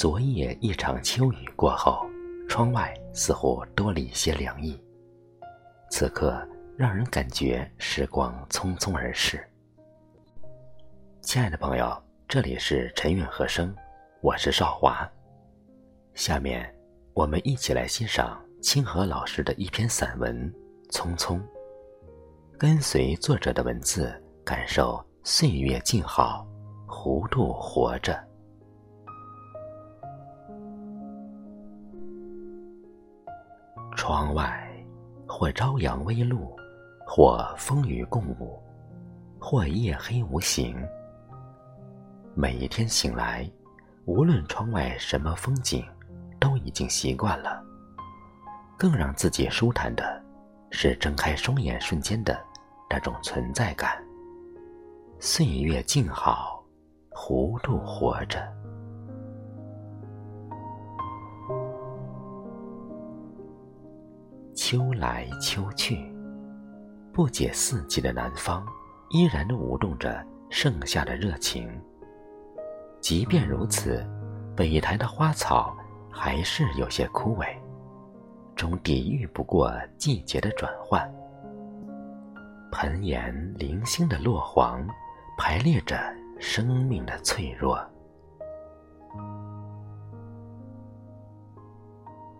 昨夜一场秋雨过后，窗外似乎多了一些凉意。此刻让人感觉时光匆匆而逝。亲爱的朋友，这里是陈韵和声，我是少华。下面我们一起来欣赏清河老师的一篇散文《匆匆》，跟随作者的文字，感受岁月静好，糊涂活着。窗外，或朝阳微露，或风雨共舞，或夜黑无形。每一天醒来，无论窗外什么风景，都已经习惯了。更让自己舒坦的，是睁开双眼瞬间的那种存在感。岁月静好，糊涂活着。秋来秋去，不解四季的南方，依然舞动着盛夏的热情。即便如此，北台的花草还是有些枯萎，终抵御不过季节的转换。盆沿零星的落黄，排列着生命的脆弱。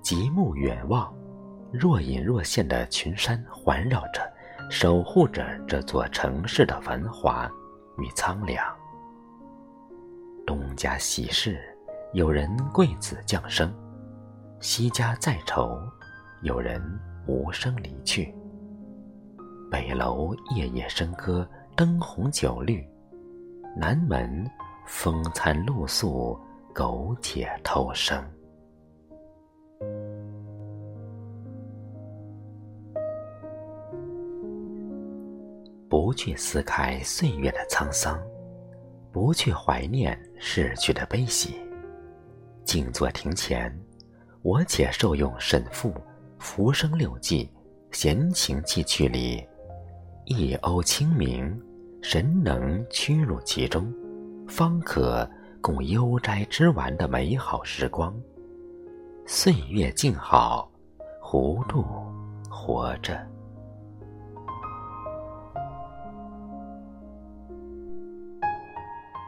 极目远望。若隐若现的群山环绕着，守护着这座城市的繁华与苍凉。东家喜事，有人贵子降生；西家再愁，有人无声离去。北楼夜夜笙歌，灯红酒绿；南门风餐露宿，苟且偷生。不去撕开岁月的沧桑，不去怀念逝去的悲喜。静坐庭前，我且受用沈复《浮生六记》闲情寄趣里一瓯清明，神能屈入其中，方可共悠哉之玩的美好时光。岁月静好，糊涂活着。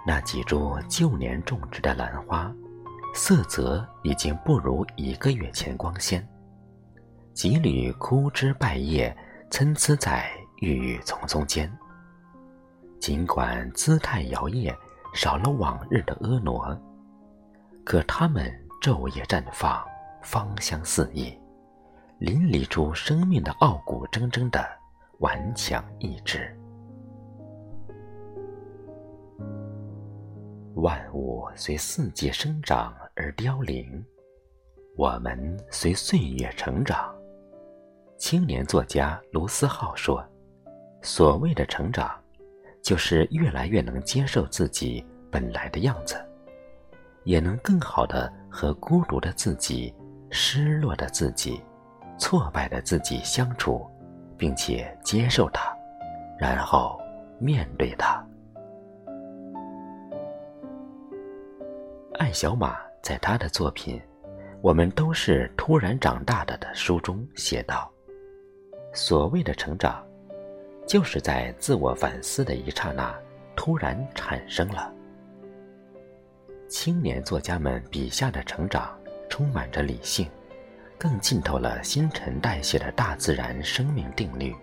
那几株旧年种植的兰花，色泽已经不如一个月前光鲜。几缕枯枝败叶参差在郁郁葱葱间。尽管姿态摇曳，少了往日的婀娜，可它们昼夜绽放，芳香四溢，淋漓出生命的傲骨铮铮的顽强意志。万物随四季生长而凋零，我们随岁月成长。青年作家卢思浩说：“所谓的成长，就是越来越能接受自己本来的样子，也能更好的和孤独的自己、失落的自己、挫败的自己相处，并且接受它，然后面对它。”艾小马在他的作品《我们都是突然长大的》的书中写道：“所谓的成长，就是在自我反思的一刹那突然产生了。”青年作家们笔下的成长充满着理性，更浸透了新陈代谢的大自然生命定律。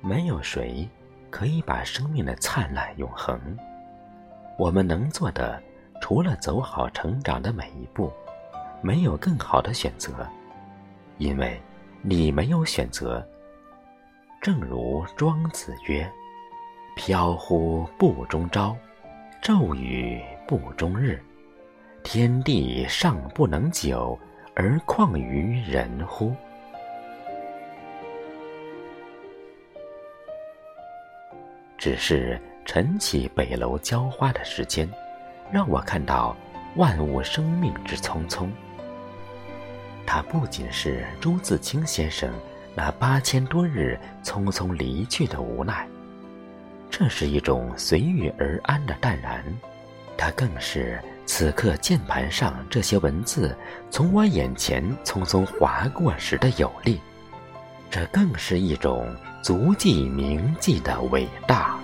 没有谁可以把生命的灿烂永恒。我们能做的，除了走好成长的每一步，没有更好的选择，因为你没有选择。正如庄子曰：“飘忽不终朝，骤雨不终日。天地尚不能久，而况于人乎？”只是。晨起北楼浇花的时间，让我看到万物生命之匆匆。它不仅是朱自清先生那八千多日匆匆离去的无奈，这是一种随遇而安的淡然；它更是此刻键盘上这些文字从我眼前匆匆划过时的有力，这更是一种足迹铭记的伟大。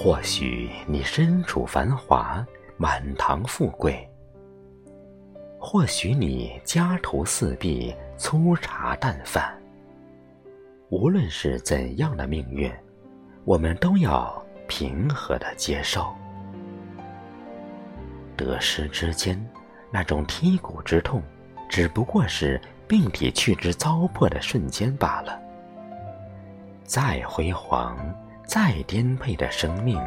或许你身处繁华，满堂富贵；或许你家徒四壁，粗茶淡饭。无论是怎样的命运，我们都要平和的接受。得失之间，那种剔骨之痛，只不过是病体去之糟粕的瞬间罢了。再辉煌、再颠沛的生命，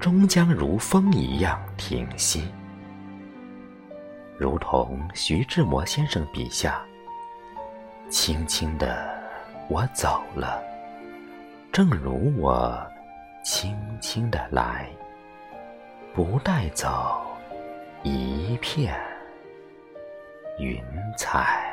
终将如风一样停息。如同徐志摩先生笔下，轻轻的。我走了，正如我轻轻的来，不带走一片云彩。